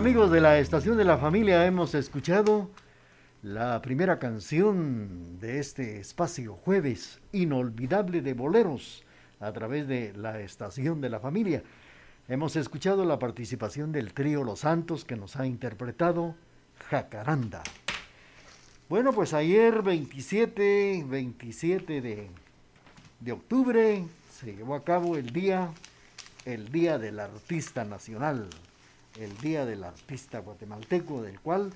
Amigos de la Estación de la Familia, hemos escuchado la primera canción de este espacio jueves inolvidable de boleros a través de la Estación de la Familia. Hemos escuchado la participación del trío Los Santos que nos ha interpretado Jacaranda. Bueno, pues ayer 27, 27 de, de octubre se llevó a cabo el día, el Día del Artista Nacional el Día del Artista Guatemalteco, del cual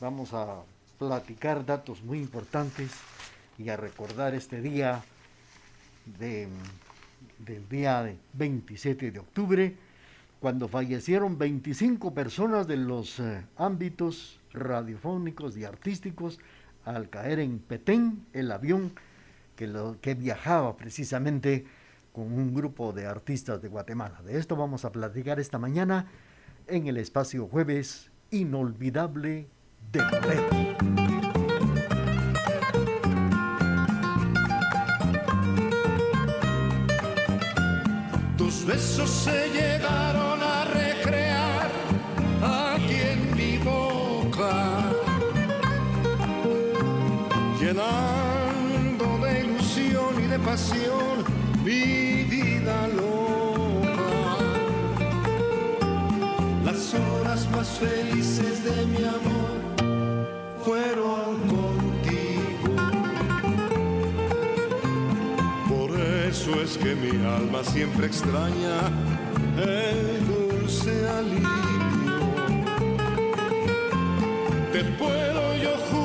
vamos a platicar datos muy importantes y a recordar este día de, del día 27 de octubre, cuando fallecieron 25 personas de los eh, ámbitos radiofónicos y artísticos al caer en Petén el avión que viajaba precisamente con un grupo de artistas de Guatemala. De esto vamos a platicar esta mañana en el espacio jueves inolvidable de Red. Besos se horas más felices de mi amor fueron contigo. Por eso es que mi alma siempre extraña el dulce alivio. Te puedo yo jurar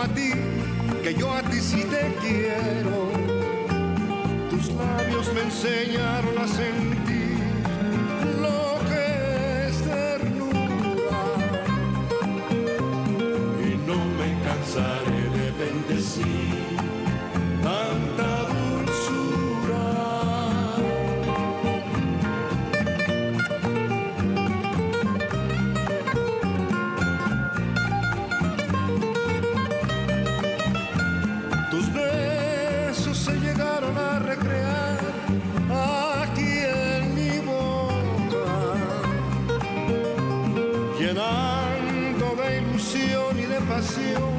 a ti, que yo a ti sí te quiero. Tus labios me enseñaron a sentir lo que es ternura. Y no me cansaré de bendecir pasión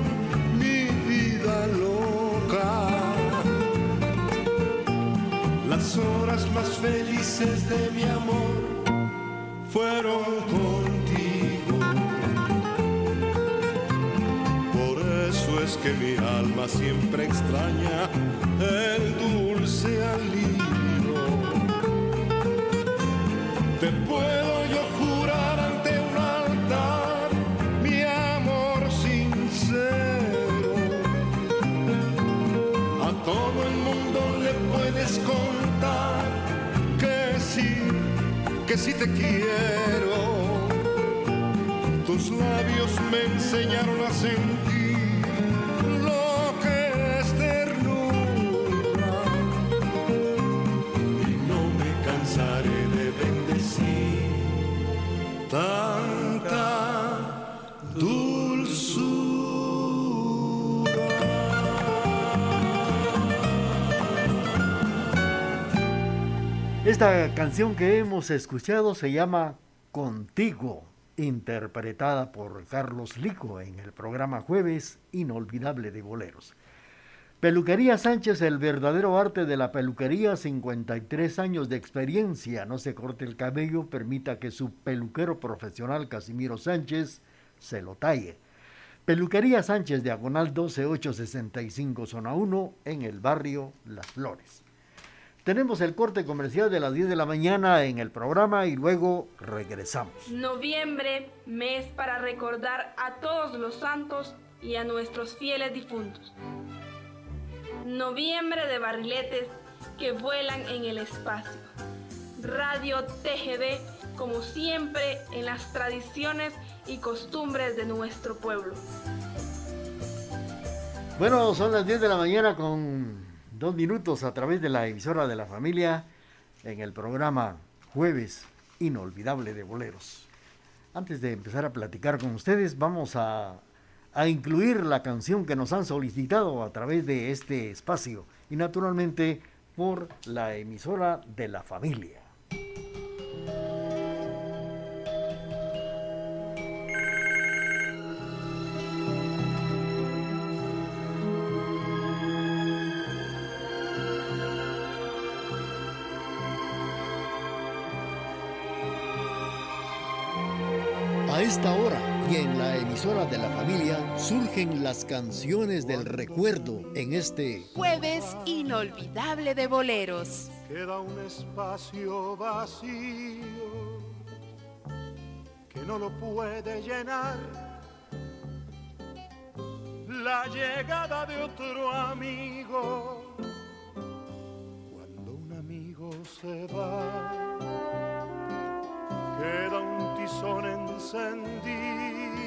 mi vida loca. Las horas más felices de mi amor fueron contigo. Por eso es que mi alma siempre extraña el dulce alivio. Te puedo sí te quiero. Tus labios me enseñaron a sentir lo que es ternura. Y no me cansaré de bendecir Esta canción que hemos escuchado se llama Contigo, interpretada por Carlos Lico en el programa Jueves Inolvidable de Boleros. Peluquería Sánchez, el verdadero arte de la peluquería, 53 años de experiencia. No se corte el cabello, permita que su peluquero profesional Casimiro Sánchez se lo talle. Peluquería Sánchez, diagonal 12865, zona 1, en el barrio Las Flores. Tenemos el corte comercial de las 10 de la mañana en el programa y luego regresamos. Noviembre, mes para recordar a todos los santos y a nuestros fieles difuntos. Noviembre de barriletes que vuelan en el espacio. Radio TGD, como siempre, en las tradiciones y costumbres de nuestro pueblo. Bueno, son las 10 de la mañana con dos minutos a través de la emisora de la familia en el programa Jueves Inolvidable de Boleros. Antes de empezar a platicar con ustedes, vamos a, incluir la canción que nos han solicitado a través de este espacio y naturalmente por la emisora de la familia. De la familia surgen las canciones del recuerdo en este Jueves inolvidable de boleros. Queda un espacio vacío que no lo puede llenar la llegada de otro amigo. Cuando un amigo se va, queda un tizón encendido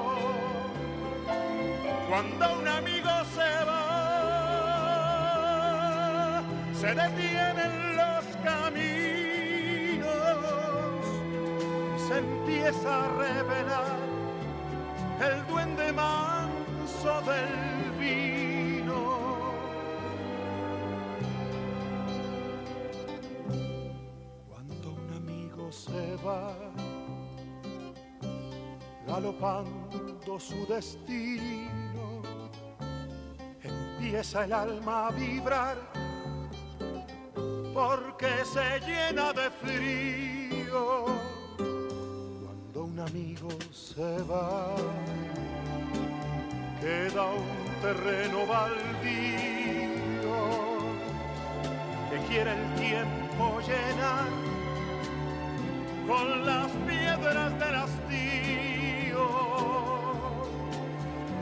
Cuando un amigo se va, se detienen los caminos y se empieza a revelar el duende manso del vino. Cuando un amigo se va, galopando su destino, empieza el alma a vibrar porque se llena de frío cuando un amigo se va. Queda un terreno baldío que quiere el tiempo llenar con las piedras del hastío.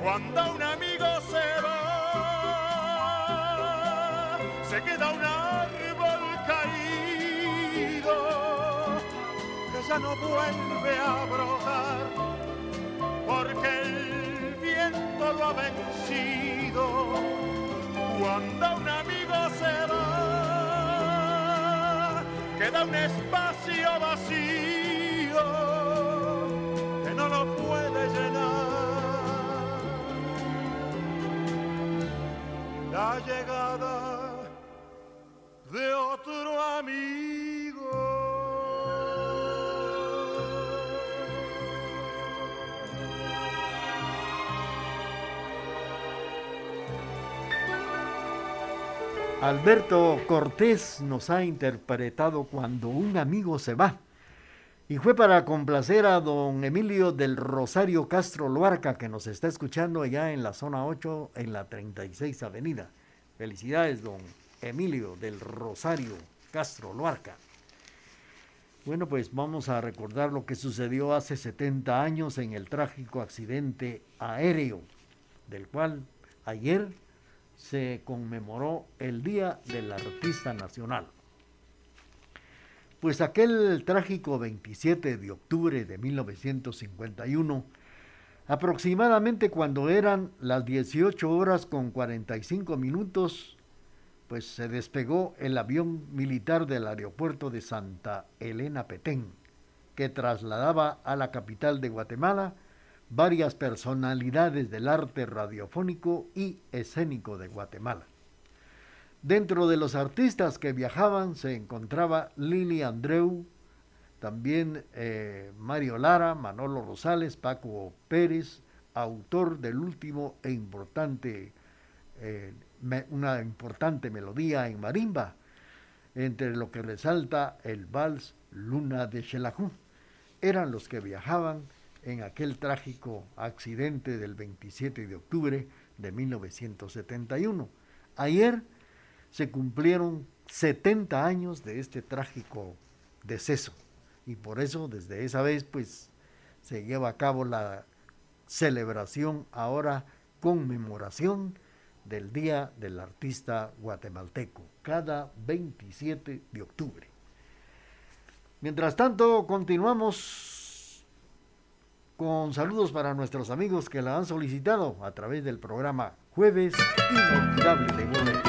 Cuando un amigo se se queda un árbol caído que ya no vuelve a brotar porque el viento lo ha vencido. Cuando un amigo se va, queda un espacio vacío que no lo puede llenar. La llegada de otro amigo. Alberto Cortés nos ha interpretado Cuando un amigo se va. Y fue para complacer a don Emilio del Rosario Castro Luarca, que nos está escuchando allá en la zona 8, en la 36 Avenida. Felicidades, don Emilio del Rosario Castro Luarca. Bueno, pues vamos a recordar lo que sucedió hace 70 años en el trágico accidente aéreo, del cual ayer se conmemoró el Día del Artista Nacional. Pues aquel trágico 27 de octubre de 1951, aproximadamente cuando eran las 18 horas con 45 minutos, pues se despegó el avión militar del aeropuerto de Santa Elena Petén, que trasladaba a la capital de Guatemala varias personalidades del arte radiofónico y escénico de Guatemala. Dentro de los artistas que viajaban se encontraba Lili Andreu, también eh, Mario Lara, Manolo Rosales, Paco Pérez, autor del último e importante eh, una importante melodía en marimba, entre lo que resalta el vals Luna de Xelajú. Eran los que viajaban en aquel trágico accidente del 27 de octubre de 1971. Ayer se cumplieron 70 años de este trágico deceso y por eso desde esa vez pues se lleva a cabo la celebración ahora conmemoración del Día del Artista Guatemalteco, cada 27 de octubre. Mientras tanto, continuamos con saludos para nuestros amigos que la han solicitado a través del programa Jueves Inolvidable de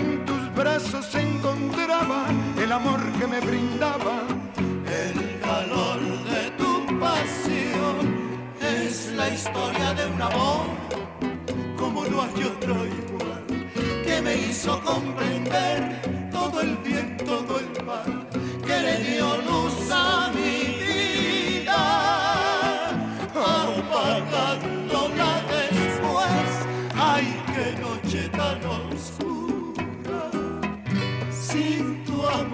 brazos encontraba el amor que me brindaba. El calor de tu pasión es la historia de un amor como no hay otro igual que me hizo comprender todo el bien, todo el mal que le dio luz a mi vida apagándola después. Ay qué noche tan oscura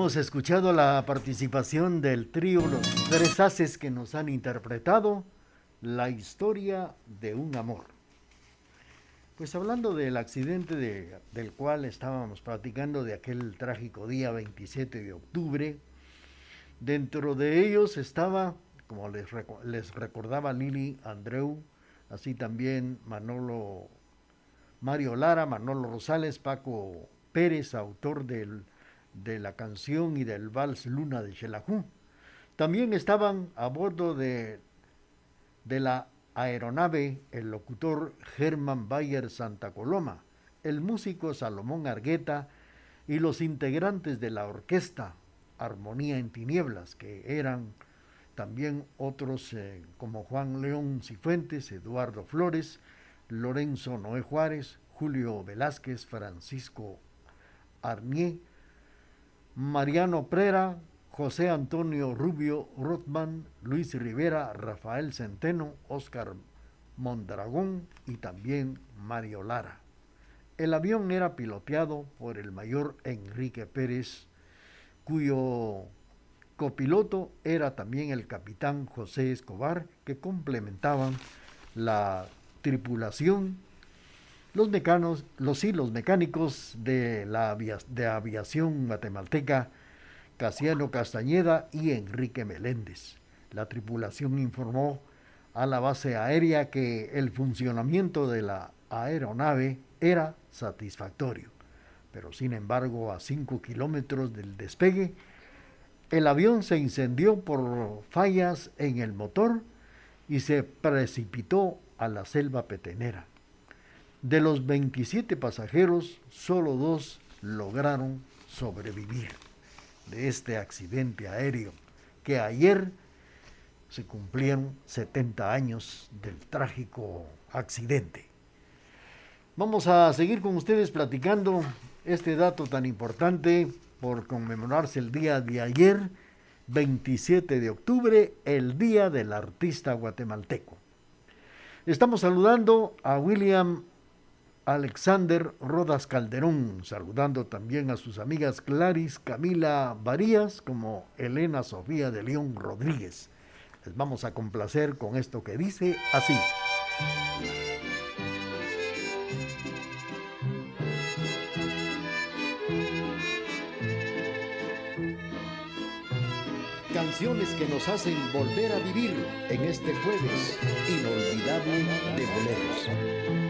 Bueno, escuchado la participación del trío Los Tres Haces que nos han interpretado la historia de un amor. Pues hablando del accidente del cual estábamos platicando de aquel trágico día 27 de octubre, dentro de ellos estaba, como les, les recordaba Lili Andreu, así también Manolo Mario Lara, Manolo Rosales, Paco Pérez, autor del de la canción y del vals Luna de Xelajú. También estaban a bordo de, de la aeronave el locutor Germán Bayer Santa Coloma, el músico Salomón Argueta y los integrantes de la orquesta Armonía en Tinieblas, que eran también otros eh, como Juan León Cifuentes, Eduardo Flores, Lorenzo Noé Juárez, Julio Velázquez, Francisco Arnier, Mariano Prera, José Antonio Rubio Rothman, Luis Rivera, Rafael Centeno, Oscar Mondragón y también Mario Lara. El avión era piloteado por el mayor Enrique Pérez, cuyo copiloto era también el capitán José Escobar, que complementaban la tripulación los mecanos, los hilos mecánicos de la de aviación guatemalteca, Casiano Castañeda y Enrique Meléndez. La tripulación informó a la base aérea que el funcionamiento de la aeronave era satisfactorio, pero sin embargo a 5 kilómetros del despegue, el avión se incendió por fallas en el motor y se precipitó a la selva petenera. De los 27 pasajeros, solo dos lograron sobrevivir de este accidente aéreo que ayer se cumplieron 70 años del trágico accidente. Vamos a seguir con ustedes platicando este dato tan importante por conmemorarse el día de ayer, 27 de octubre, el Día del Artista Guatemalteco. Estamos saludando a William Alexander Rodas Calderón, saludando también a sus amigas Claris Camila Varías como Elena Sofía de León Rodríguez. Les vamos a complacer con esto que dice así. Canciones que nos hacen volver a vivir en este jueves inolvidable de boleros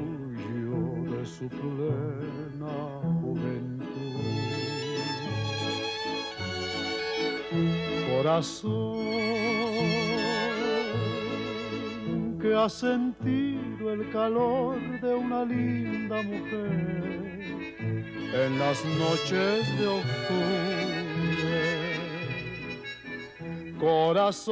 su plena juventud. Corazón que ha sentido el calor de una linda mujer en las noches de octubre. Corazón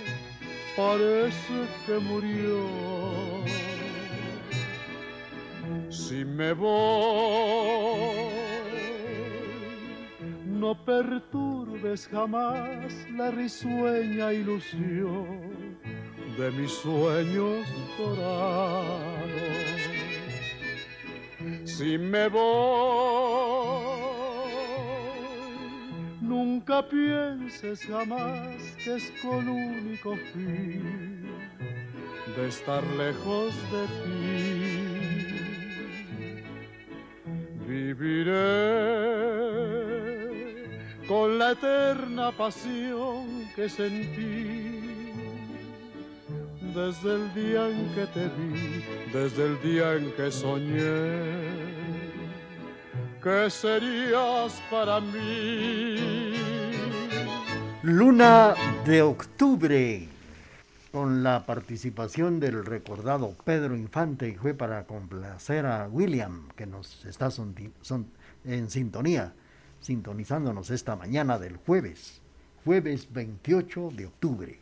parece que murió. Si me voy, no perturbes jamás la risueña ilusión de mis sueños dorados. Si me voy, Nunca pienses jamás que es con único fin de estar lejos de ti. Viviré la eterna pasión que sentí desde el día en que te vi, desde el día en que soñé que serías para mí. Luna de octubre, con la participación del recordado Pedro Infante y fue para complacer a William, que nos está en sintonía, sintonizándonos esta mañana del jueves, jueves 28 de octubre.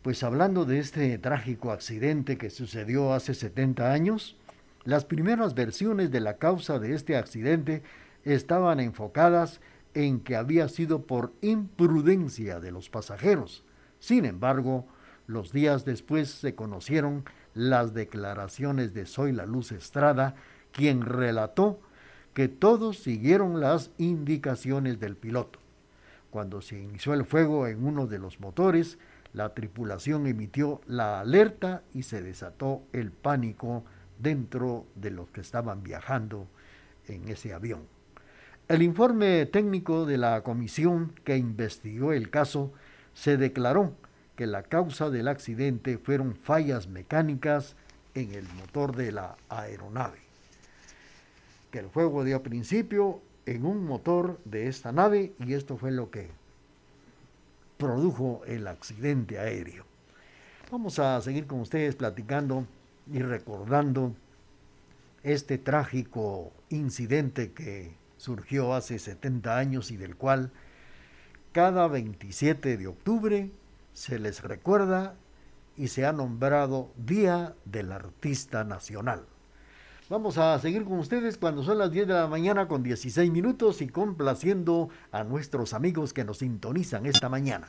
Pues hablando de este trágico accidente que sucedió hace 70 años, las primeras versiones de la causa de este accidente estaban enfocadas en que había sido por imprudencia de los pasajeros. Sin embargo, los días después se conocieron las declaraciones de Soy la Luz Estrada, quien relató que todos siguieron las indicaciones del piloto. Cuando se inició el fuego en uno de los motores, la tripulación emitió la alerta y se desató el pánico dentro de los que estaban viajando en ese avión. El informe técnico de la comisión que investigó el caso se declaró que la causa del accidente fueron fallas mecánicas en el motor de la aeronave. Que el fuego dio principio en un motor de esta nave y esto fue lo que produjo el accidente aéreo. Vamos a seguir con ustedes platicando y recordando este trágico incidente que surgió hace 70 años y del cual cada 27 de octubre se les recuerda y se ha nombrado Día del Artista Nacional. Vamos a seguir con ustedes cuando son las 10 de la mañana con 16 minutos y complaciendo a nuestros amigos que nos sintonizan esta mañana.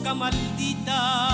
Boca maldita.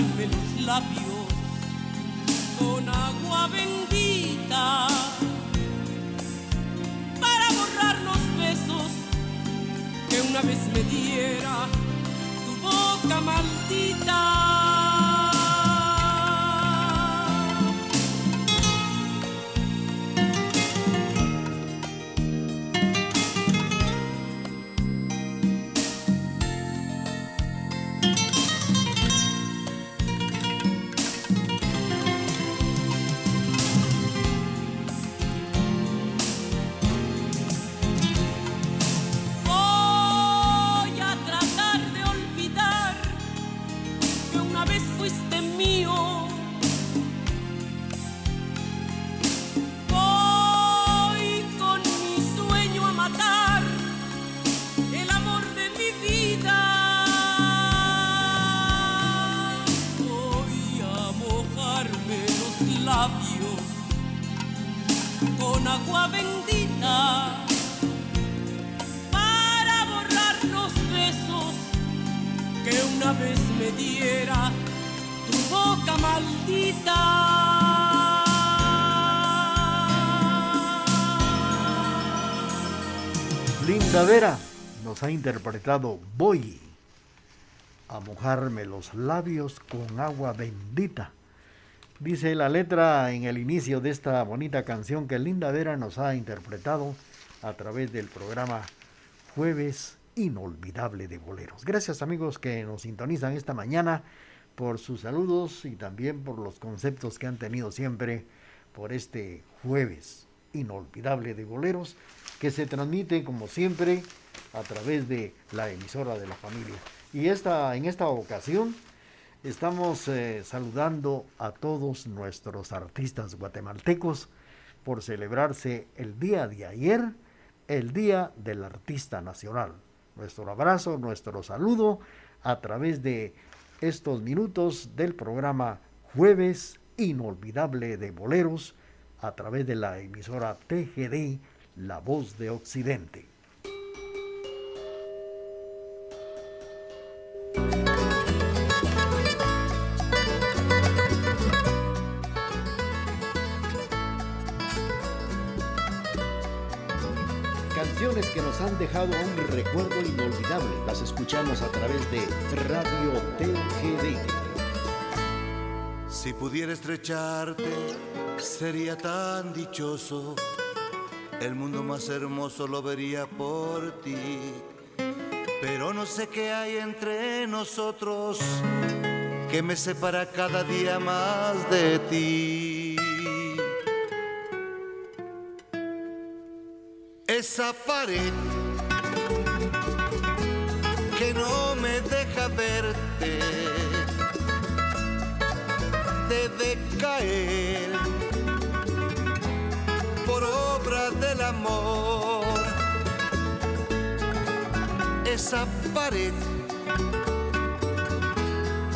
Labios con agua bendita para borrar los besos que una vez me diera tu boca maldita. Vera nos ha interpretado Voy a mojarme los labios con agua bendita. Dice la letra en el inicio de esta bonita canción que Linda Vera nos ha interpretado a través del programa Jueves Inolvidable de Boleros. Gracias amigos que nos sintonizan esta mañana por sus saludos y también por los conceptos que han tenido siempre por este jueves inolvidable de boleros que se transmite como siempre a través de la emisora de la familia. Y esta, en esta ocasión estamos eh, saludando a todos nuestros artistas guatemaltecos por celebrarse el día de ayer, el Día del Artista Nacional. Nuestro abrazo, nuestro saludo a través de estos minutos del programa Jueves Inolvidable de Boleros a través de la emisora TGD, La Voz de Occidente. Canciones que nos han dejado un recuerdo inolvidable. Las escuchamos a través de Radio TGD. Si pudiera estrecharte, sería tan dichoso. El mundo más hermoso lo vería por ti. Pero no sé qué hay entre nosotros que me separa cada día más de ti. Esa pared que no me deja verte debe caer amor. Esa pared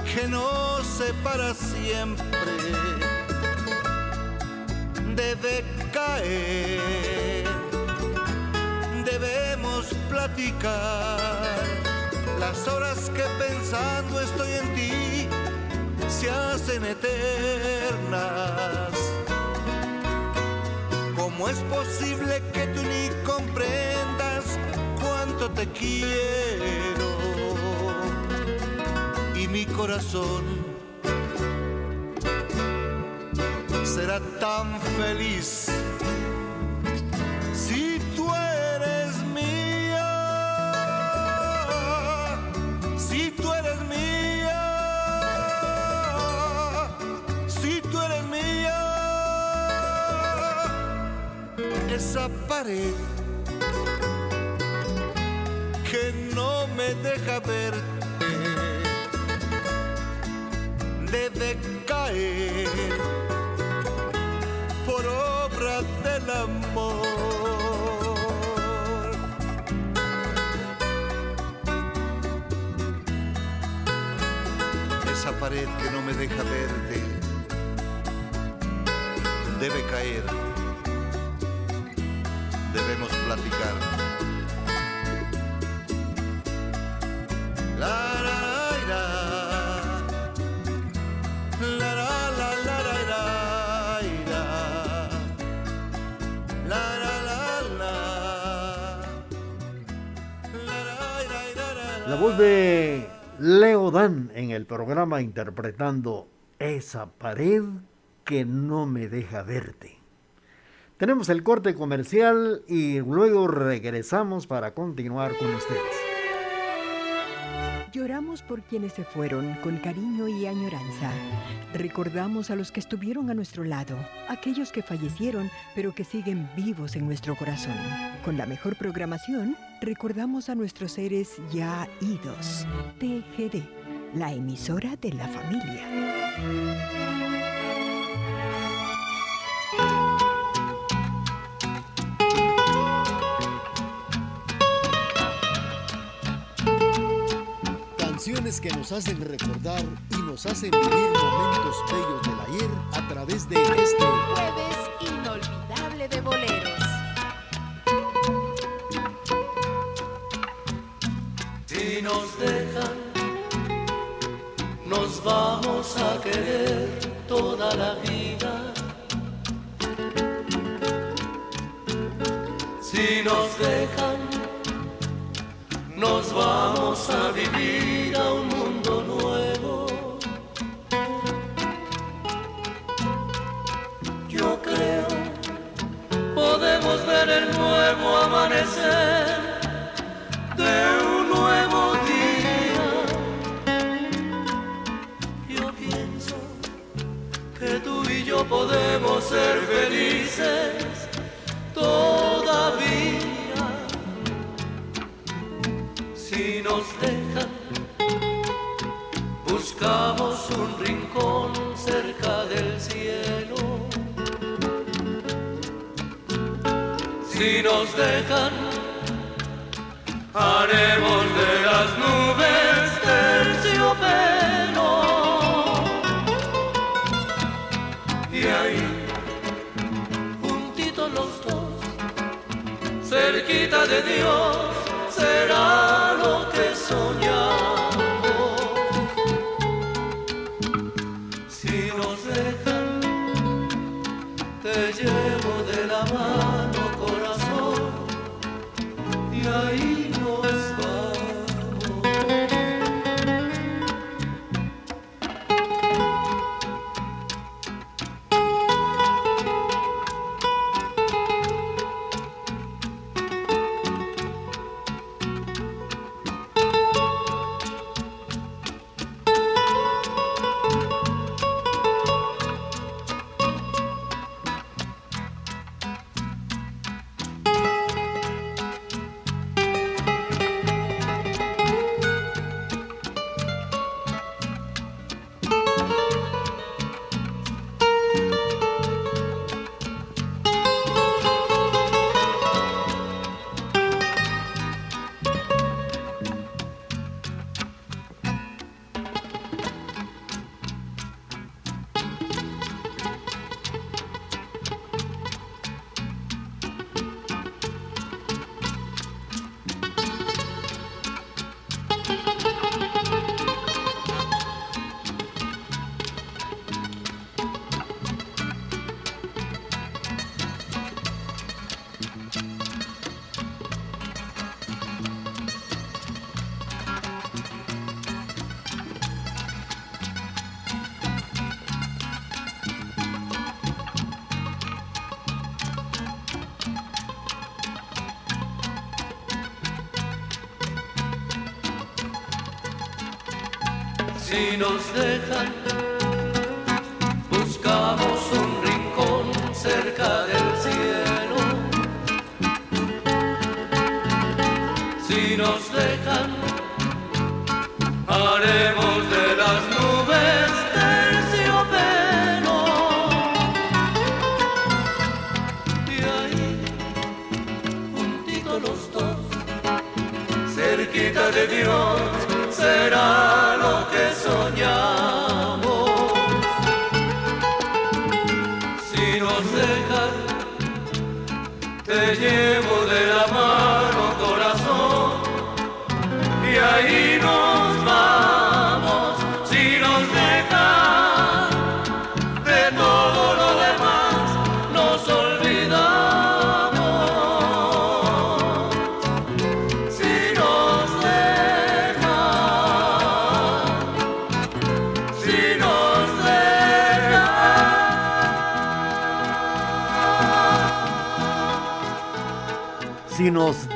que nos separa siempre debe caer. Debemos platicar las horas que pensando estoy en ti se hacen eternas. ¿Cómo es posible que tú ni comprendas cuánto te quiero? Y mi corazón será tan feliz esa pared que no me deja verte debe caer por obra del amor. Esa pared que no me deja verte debe caer. La, la, La voz de Leo Dan en el programa interpretando esa pared que no me deja verte. Tenemos el corte comercial y luego regresamos para continuar con ustedes. Lloramos por quienes se fueron con cariño y añoranza. Recordamos a los que estuvieron a nuestro lado, aquellos que fallecieron pero que siguen vivos en nuestro corazón. Con la mejor programación, recordamos a nuestros seres ya idos. TGD, la emisora de la familia. Nos hacen recordar y nos hacen vivir momentos bellos del ayer a través de este Jueves inolvidable de boleros. Si nos dejan, nos vamos a querer toda la vida. Si nos dejan, nos vamos a vivir a un nuevo amanecer, de un nuevo día. Yo pienso que tú y yo podemos ser felices todavía. Si nos dejan, buscamos Si nos dejan, haremos de las nubes terciopelo. Y ahí, juntitos los dos, cerquita de Dios, será lo que soñamos.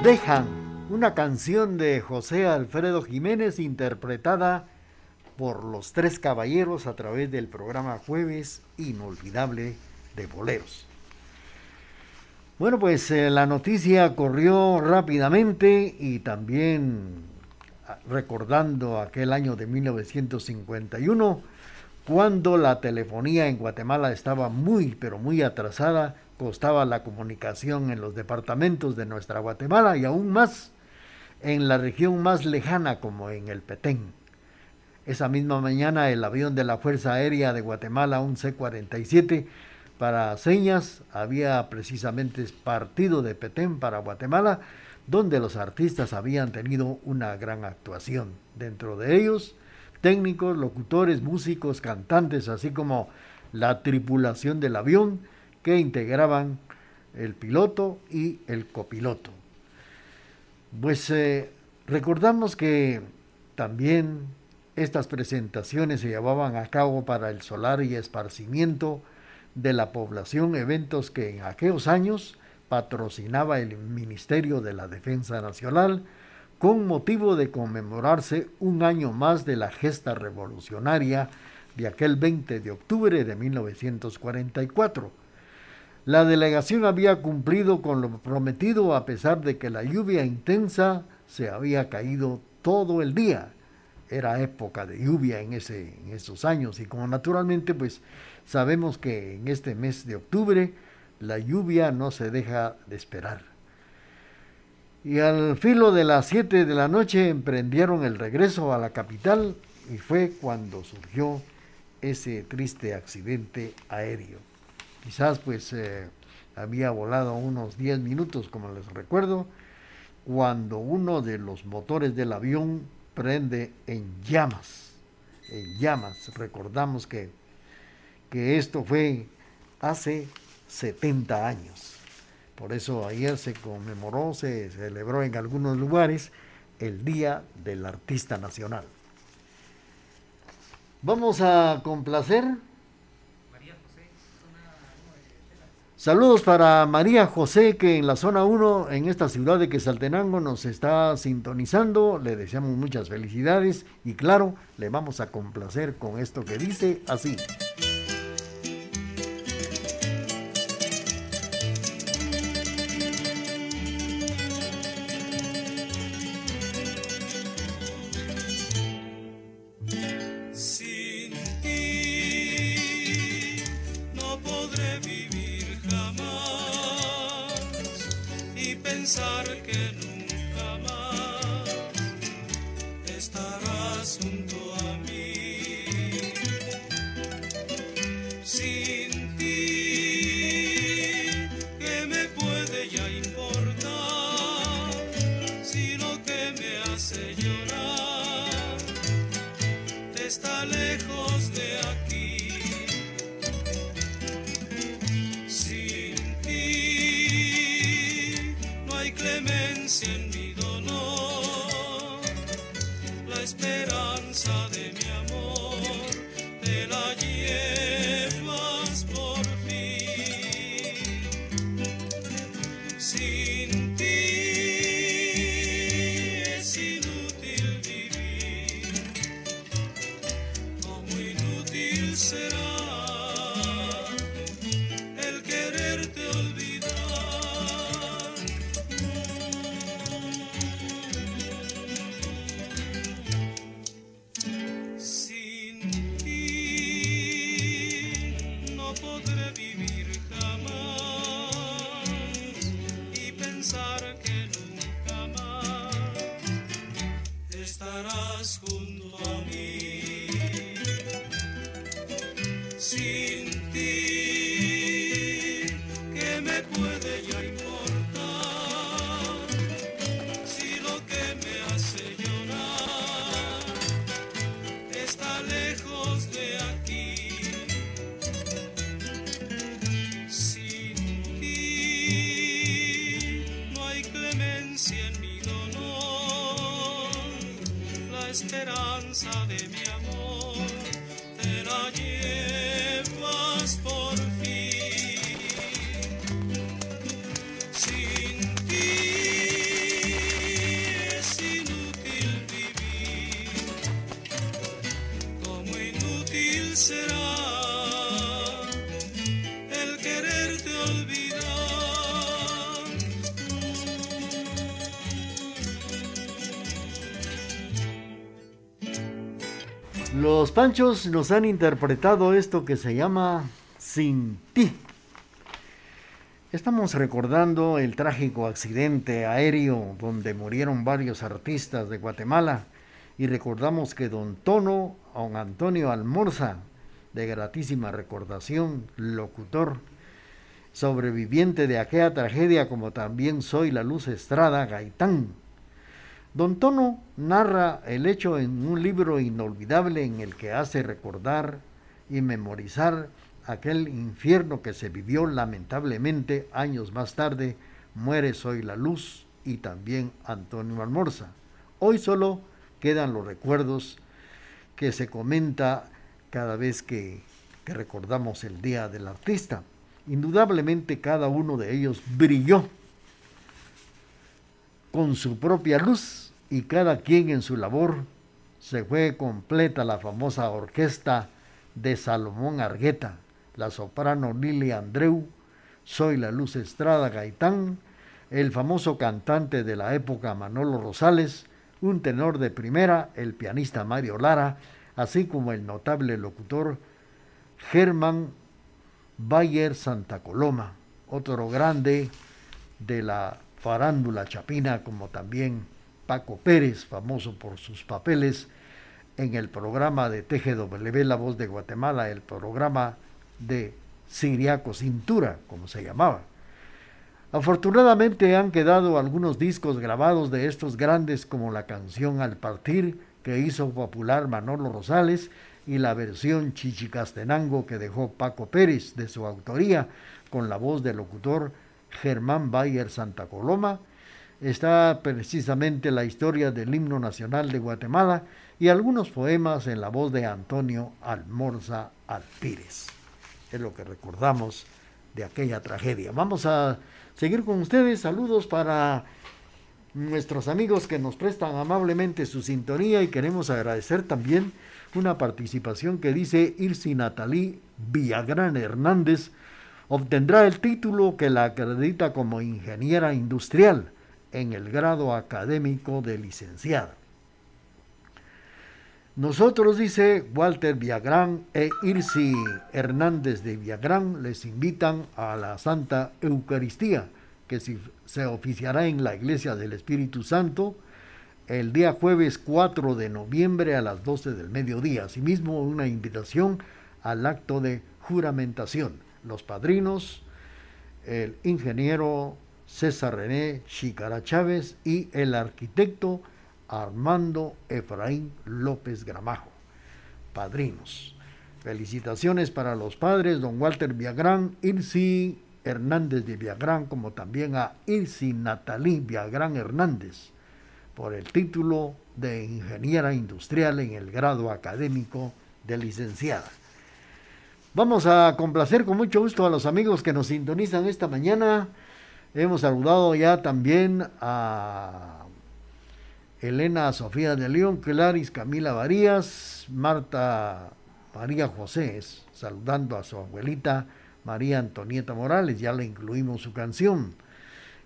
Dejan, una canción de José Alfredo Jiménez interpretada por los tres caballeros a través del programa Jueves Inolvidable de Boleros. Bueno, pues eh, la noticia corrió rápidamente y también ah, recordando aquel año de 1951, cuando la telefonía en Guatemala estaba muy, pero muy atrasada, costaba la comunicación en los departamentos de nuestra Guatemala y aún más en la región más lejana como en el Petén. Esa misma mañana el avión de la Fuerza Aérea de Guatemala, un C-47, para señas, había precisamente partido de Petén para Guatemala, donde los artistas habían tenido una gran actuación. Dentro de ellos, técnicos, locutores, músicos, cantantes, así como la tripulación del avión que integraban el piloto y el copiloto. Pues eh, recordamos que también estas presentaciones se llevaban a cabo para el solar y esparcimiento de la población, eventos que en aquellos años patrocinaba el Ministerio de la Defensa Nacional con motivo de conmemorarse un año más de la gesta revolucionaria de aquel 20 de octubre de 1944. La delegación había cumplido con lo prometido a pesar de que la lluvia intensa se había caído todo el día. Era época de lluvia en, ese, en esos años y como naturalmente pues sabemos que en este mes de octubre la lluvia no se deja de esperar. Y al filo de las 7 de la noche emprendieron el regreso a la capital y fue cuando surgió ese triste accidente aéreo. Quizás pues eh, había volado unos 10 minutos, como les recuerdo, cuando uno de los motores del avión prende en llamas. En llamas. Recordamos que, que esto fue hace 70 años. Por eso ayer se conmemoró, se celebró en algunos lugares el Día del Artista Nacional. Vamos a complacer. Saludos para María José, que en la zona 1, en esta ciudad de Quesaltenango, nos está sintonizando. Le deseamos muchas felicidades y claro, le vamos a complacer con esto que dice así. hace llorar, está lejos de aquí. Sin ti no hay clemencia. Los Panchos nos han interpretado esto que se llama Sin ti. Estamos recordando el trágico accidente aéreo donde murieron varios artistas de Guatemala y recordamos que don Tono, don Antonio Almorza, de gratísima recordación, locutor, sobreviviente de aquella tragedia como también soy la Luz Estrada Gaitán, Don Tono narra el hecho en un libro inolvidable en el que hace recordar y memorizar aquel infierno que se vivió lamentablemente años más tarde, Muere Soy la Luz y también Antonio Almorza. Hoy solo quedan los recuerdos que se comenta cada vez que, que recordamos el Día del Artista. Indudablemente cada uno de ellos brilló con su propia luz y cada quien en su labor se fue completa la famosa orquesta de Salomón Argueta, la soprano Lili Andreu, Soy la Luz Estrada Gaitán, el famoso cantante de la época Manolo Rosales, un tenor de primera, el pianista Mario Lara, así como el notable locutor Germán Bayer Santa Coloma, otro grande de la farándula chapina, como también Paco Pérez, famoso por sus papeles en el programa de TGW La Voz de Guatemala, el programa de Siriaco Cintura, como se llamaba. Afortunadamente han quedado algunos discos grabados de estos grandes como la canción Al Partir que hizo popular Manolo Rosales y la versión Chichicastenango que dejó Paco Pérez de su autoría con la voz del locutor Germán Bayer Santa Coloma. Está precisamente la historia del himno nacional de Guatemala y algunos poemas en la voz de Antonio Almorza Alpírez. Es lo que recordamos de aquella tragedia. Vamos a seguir con ustedes. Saludos para nuestros amigos que nos prestan amablemente su sintonía y queremos agradecer también una participación que dice Irsi Natalí Villagrán Hernández obtendrá el título que la acredita como ingeniera industrial en el grado académico de licenciada. Nosotros, dice Walter Villagrán e Irsi Hernández de Villagrán, les invitan a la Santa Eucaristía, que se oficiará en la Iglesia del Espíritu Santo el día jueves 4 de noviembre a las 12 del mediodía. Asimismo, una invitación al acto de juramentación. Los padrinos, el ingeniero César René Chicara Chávez y el arquitecto Armando Efraín López Gramajo, padrinos. Felicitaciones para los padres, don Walter Viagrán, Irsi Hernández de Viagrán, como también a Irsi Natalí Viagrán Hernández, por el título de ingeniera industrial en el grado académico de licenciada. Vamos a complacer con mucho gusto a los amigos que nos sintonizan esta mañana. Hemos saludado ya también a Elena Sofía de León, Claris Camila Varías, Marta María José, saludando a su abuelita María Antonieta Morales, ya le incluimos su canción.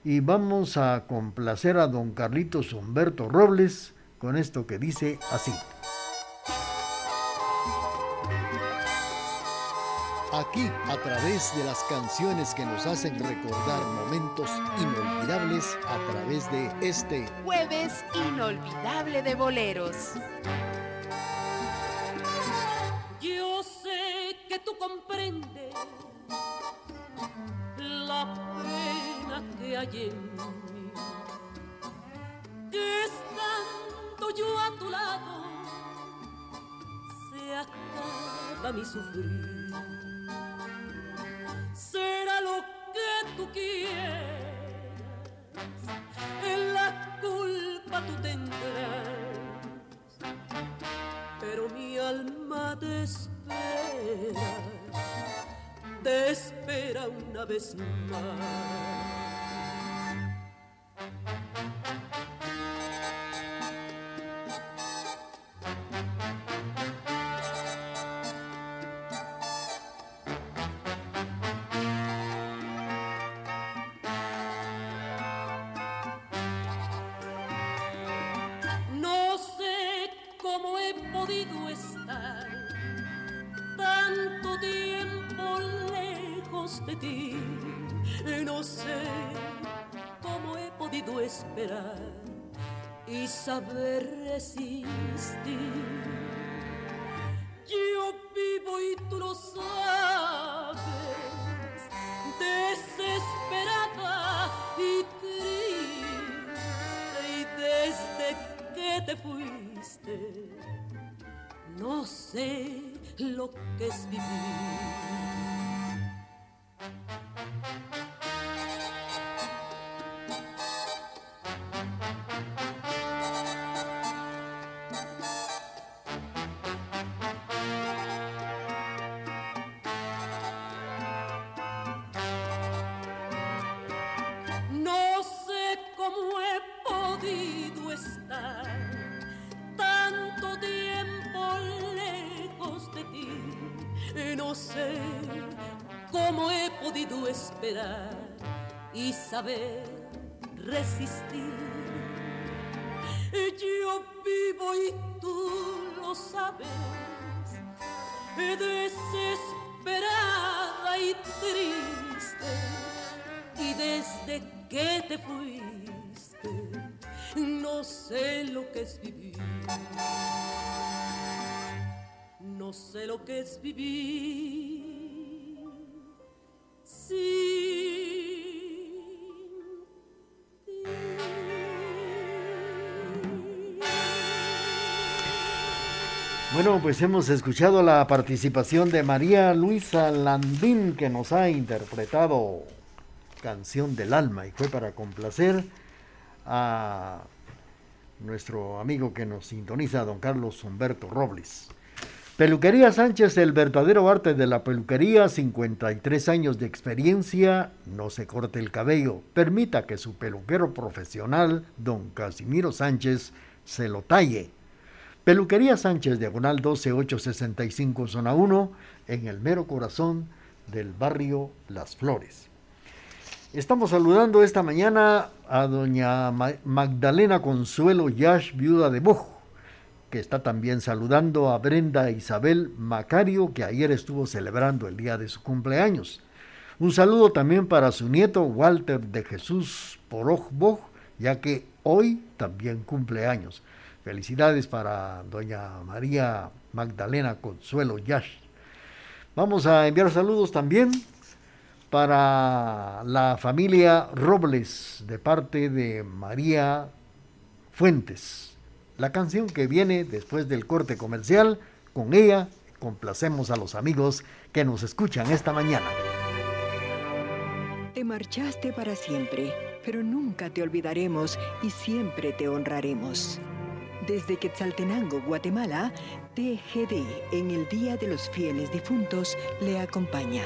Y vamos a complacer a don Carlitos Humberto Robles con esto que dice así. Aquí a través de las canciones que nos hacen recordar momentos inolvidables a través de este jueves inolvidable de boleros. Yo sé que tú comprendes la pena que hay en mí, que estando yo a tu lado se acaba mi sufrir será lo que tú quieras, en la culpa tú tendrás, pero mi alma te espera, te espera una vez más. Saber resistir. Yo vivo y tú lo sabes, desesperada y triste, y desde que te fuiste, no sé lo que es vivir. Podido esperar y saber resistir. Yo vivo y tú lo sabes, desesperada y triste. Y desde que te fuiste, no sé lo que es vivir. No sé lo que es vivir. Pues hemos escuchado la participación de María Luisa Landín que nos ha interpretado Canción del Alma y fue para complacer a nuestro amigo que nos sintoniza, don Carlos Humberto Robles. Peluquería Sánchez, el verdadero arte de la peluquería, 53 años de experiencia, no se corte el cabello, permita que su peluquero profesional, don Casimiro Sánchez, se lo talle Peluquería Sánchez, diagonal 12865, zona 1, en el mero corazón del barrio Las Flores. Estamos saludando esta mañana a doña Magdalena Consuelo Yash, viuda de Bojo, que está también saludando a Brenda Isabel Macario, que ayer estuvo celebrando el día de su cumpleaños. Un saludo también para su nieto Walter de Jesús Poroj Boj, ya que hoy también cumple años. Felicidades para doña María Magdalena Consuelo Yash. Vamos a enviar saludos también para la familia Robles de parte de María Fuentes. La canción que viene después del corte comercial, con ella complacemos a los amigos que nos escuchan esta mañana. Te marchaste para siempre, pero nunca te olvidaremos y siempre te honraremos. Desde Quetzaltenango, Guatemala, TGD en el Día de los Fieles Difuntos le acompaña.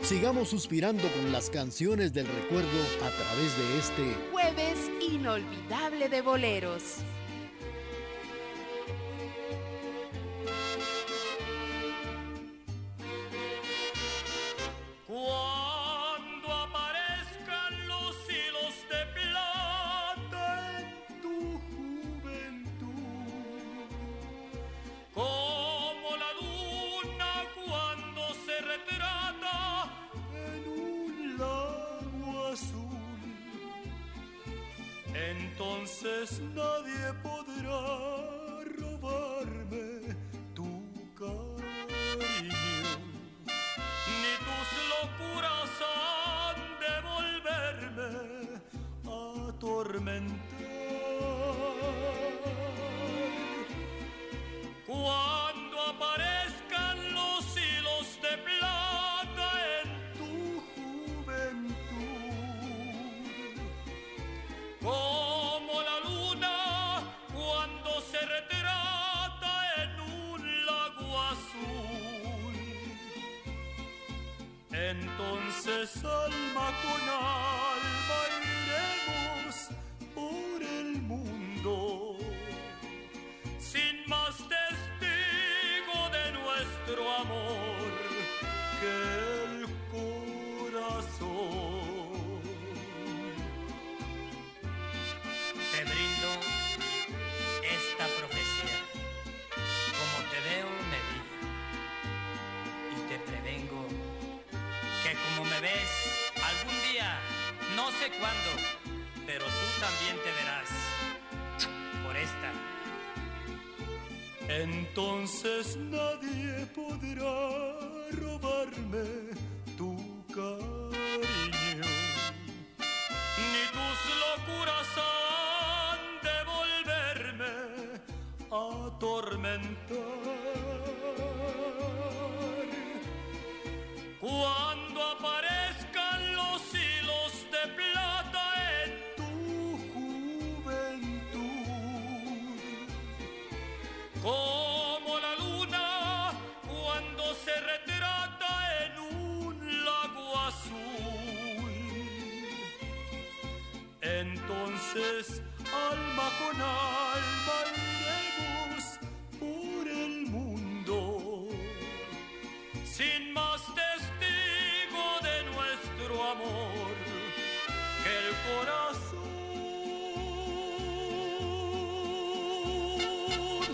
Sigamos suspirando con las canciones del recuerdo a través de este jueves inolvidable de boleros. Nadie podrá robarme tu cariño, ni tus locuras han de volverme a atormentar. Cuando aparezcan Entonces alma con alma cuándo, pero tú también te verás por esta. Entonces nadie podrá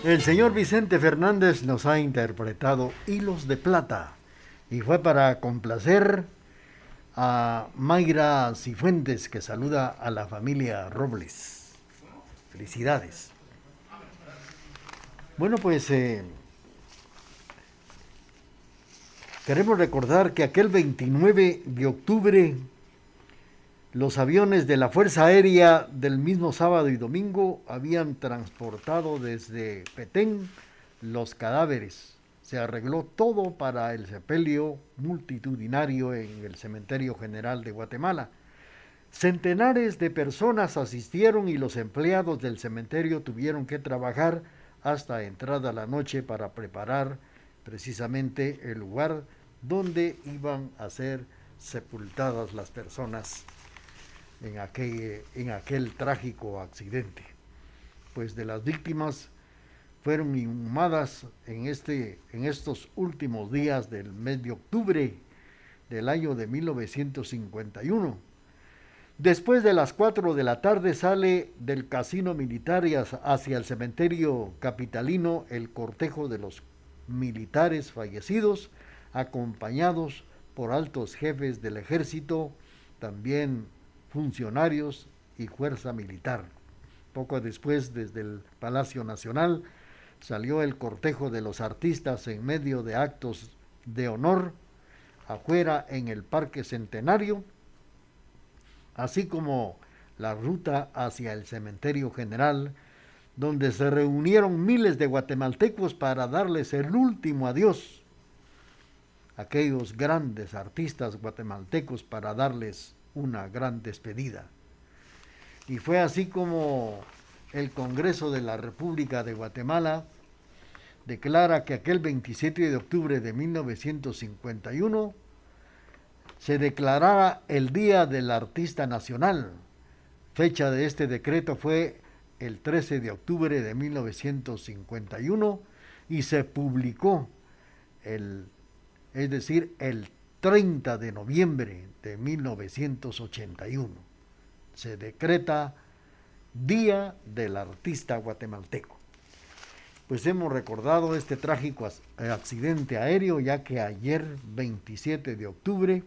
El señor Vicente Fernández nos ha interpretado Hilos de Plata y fue para complacer a Mayra Cifuentes que saluda a la familia Robles. Felicidades. Bueno, pues eh, queremos recordar que aquel 29 de octubre los aviones de la Fuerza Aérea del mismo sábado y domingo habían transportado desde Petén los cadáveres. Se arregló todo para el sepelio multitudinario en el Cementerio General de Guatemala. Centenares de personas asistieron y los empleados del cementerio tuvieron que trabajar hasta entrada la noche para preparar precisamente el lugar donde iban a ser sepultadas las personas en aquel, en aquel trágico accidente. Pues de las víctimas fueron inhumadas en, este, en estos últimos días del mes de octubre del año de 1951. Después de las 4 de la tarde sale del casino militar hacia el cementerio capitalino el cortejo de los militares fallecidos, acompañados por altos jefes del ejército, también funcionarios y fuerza militar. Poco después, desde el Palacio Nacional, salió el cortejo de los artistas en medio de actos de honor afuera en el Parque Centenario, así como la ruta hacia el Cementerio General, donde se reunieron miles de guatemaltecos para darles el último adiós. Aquellos grandes artistas guatemaltecos para darles una gran despedida. Y fue así como el Congreso de la República de Guatemala declara que aquel 27 de octubre de 1951 se declarara el Día del Artista Nacional. Fecha de este decreto fue el 13 de octubre de 1951 y se publicó el, es decir, el 30 de noviembre de 1981. Se decreta Día del Artista Guatemalteco. Pues hemos recordado este trágico accidente aéreo ya que ayer 27 de octubre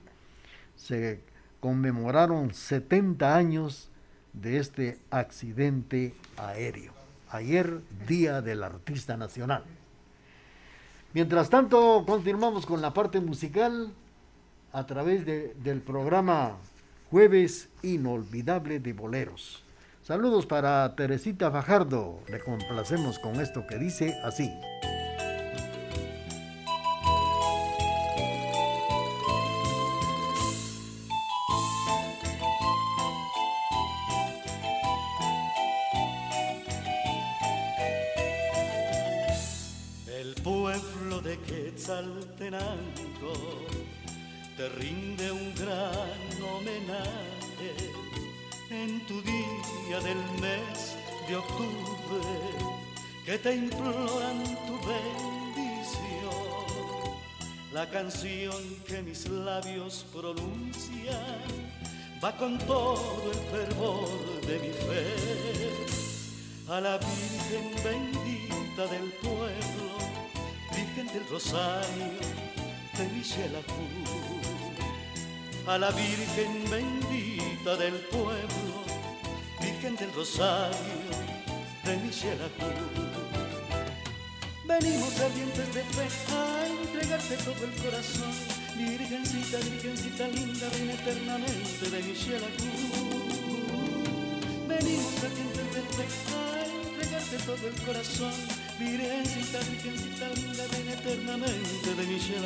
se conmemoraron 70 años de este accidente aéreo. Ayer, Día del Artista Nacional. Mientras tanto, continuamos con la parte musical a través de, del programa Jueves Inolvidable de Boleros. Saludos para Teresita Fajardo. Le complacemos con esto que dice así. Con todo el fervor de mi fe. A la Virgen bendita del pueblo, Virgen del Rosario de Michel a la Virgen bendita del pueblo, Virgen del Rosario de Michel Venimos ardientes de fe a entregarte todo el corazón, Virgencita, Virgencita linda, reina eternamente de Michel Venimos ardientes de fe a entregarte todo el corazón, Virgencita, Virgencita linda, reina eternamente de Michel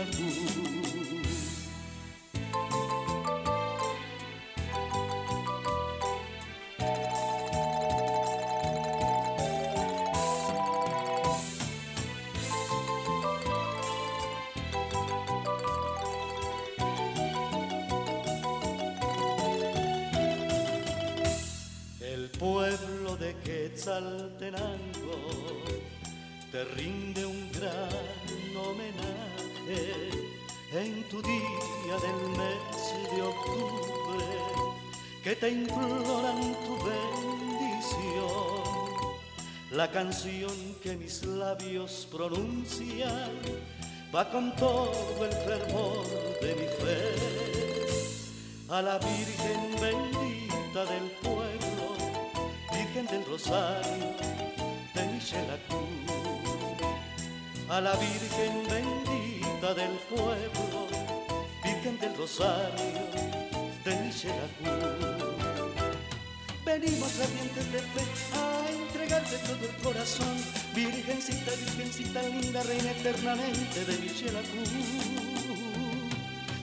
pronuncian va con todo el fervor de mi fe a la Virgen bendita del pueblo, Virgen del Rosario de Cruz. A la Virgen bendita del pueblo, Virgen del Rosario de Cruz. Venimos ardientes de fe entregarte todo el corazón, Virgencita, Virgencita linda, reina eternamente de Cruz.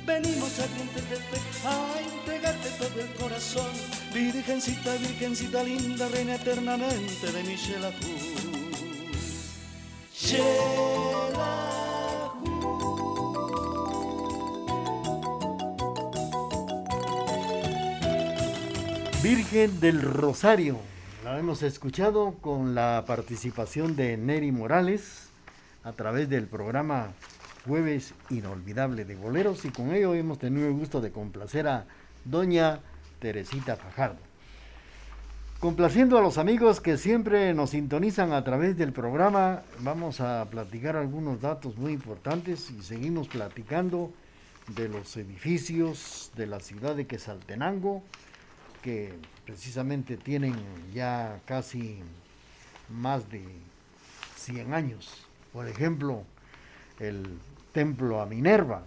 Venimos ardientes de fe a entregarte todo el corazón. Virgencita, virgencita linda, reina eternamente de mi Shelahu. Virgen del Rosario. La hemos escuchado con la participación de Neri Morales a través del programa jueves inolvidable de boleros y con ello hemos tenido el gusto de complacer a doña Teresita Fajardo. Complaciendo a los amigos que siempre nos sintonizan a través del programa, vamos a platicar algunos datos muy importantes y seguimos platicando de los edificios de la ciudad de Quesaltenango, que precisamente tienen ya casi más de 100 años. Por ejemplo, el templo a Minerva,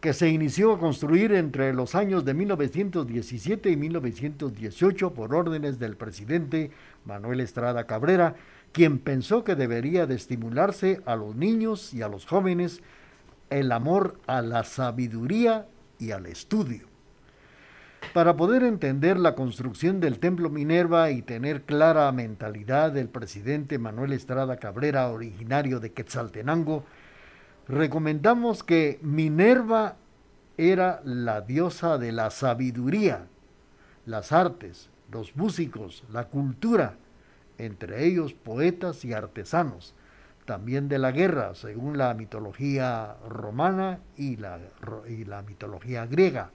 que se inició a construir entre los años de 1917 y 1918 por órdenes del presidente Manuel Estrada Cabrera, quien pensó que debería de estimularse a los niños y a los jóvenes el amor a la sabiduría y al estudio. Para poder entender la construcción del templo Minerva y tener clara mentalidad del presidente Manuel Estrada Cabrera, originario de Quetzaltenango, recomendamos que Minerva era la diosa de la sabiduría, las artes, los músicos, la cultura, entre ellos poetas y artesanos, también de la guerra, según la mitología romana y la, y la mitología griega.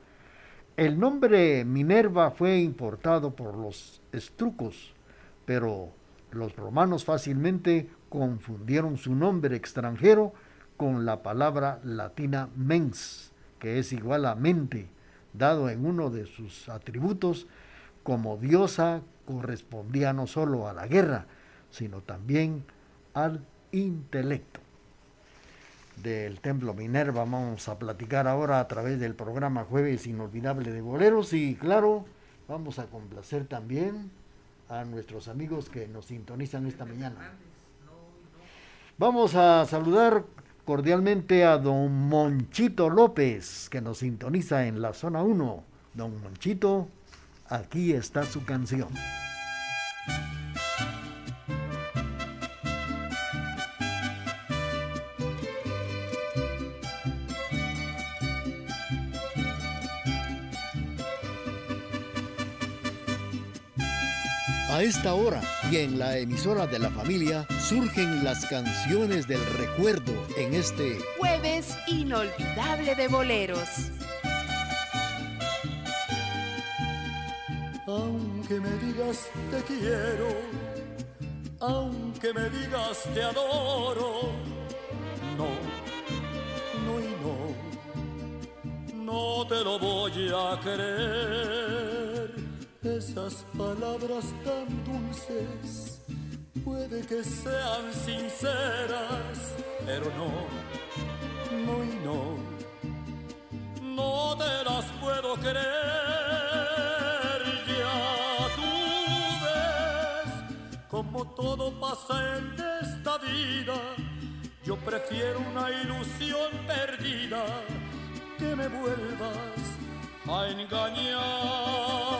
El nombre Minerva fue importado por los estrucos, pero los romanos fácilmente confundieron su nombre extranjero con la palabra latina mens, que es igual a mente, dado en uno de sus atributos como diosa correspondía no solo a la guerra, sino también al intelecto. Del templo Minerva vamos a platicar ahora a través del programa Jueves Inolvidable de Boleros y claro, vamos a complacer también a nuestros amigos que nos sintonizan esta mañana. Vamos a saludar cordialmente a don Monchito López, que nos sintoniza en la zona 1. Don Monchito, aquí está su canción. Esta hora y en la emisora de la familia surgen las canciones del recuerdo en este jueves inolvidable de boleros. Aunque me digas te quiero, aunque me digas te adoro, no, no y no, no te lo voy a creer esas palabras tan dulces puede que sean sinceras, pero no, no y no, no te las puedo creer. Ya tú ves como todo pasa en esta vida. Yo prefiero una ilusión perdida que me vuelvas a engañar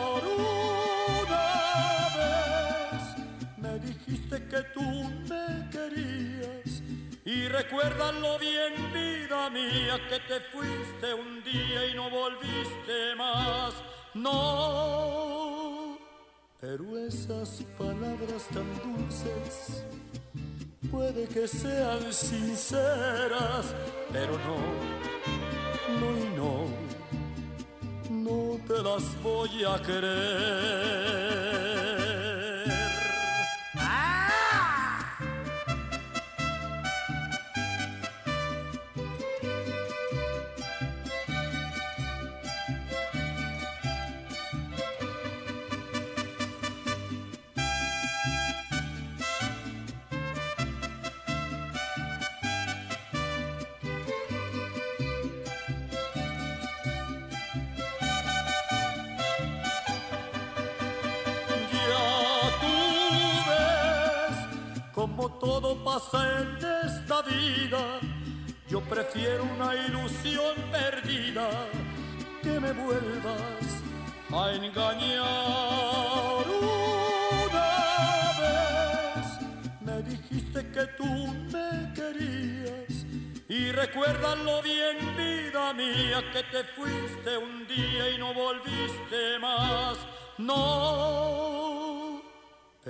que tú me querías y recuérdalo bien, vida mía, que te fuiste un día y no volviste más. No, pero esas palabras tan dulces puede que sean sinceras, pero no, no y no no te las voy a querer. Todo pasa en esta vida, yo prefiero una ilusión perdida que me vuelvas a engañar. Una vez me dijiste que tú me querías y recuérdalo bien, vida mía, que te fuiste un día y no volviste más. No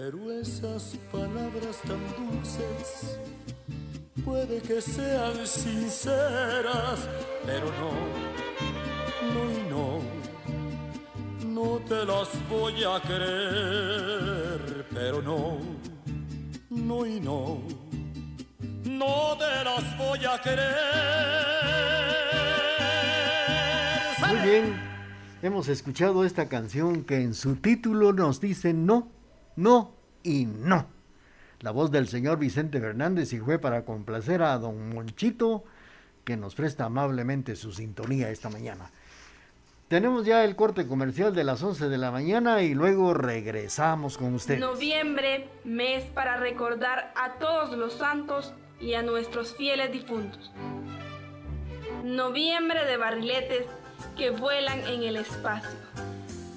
pero esas palabras tan dulces puede que sean sinceras, pero no, no y no, no te las voy a creer, pero no, no y no, no te las voy a creer. Muy bien, hemos escuchado esta canción que en su título nos dice no no y no. La voz del señor Vicente Fernández y fue para complacer a don Monchito, que nos presta amablemente su sintonía esta mañana. Tenemos ya el corte comercial de las 11 de la mañana y luego regresamos con usted. Noviembre, mes para recordar a todos los santos y a nuestros fieles difuntos. Noviembre de barriletes que vuelan en el espacio.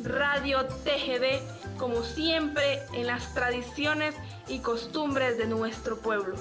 Radio TGD como siempre en las tradiciones y costumbres de nuestro pueblo.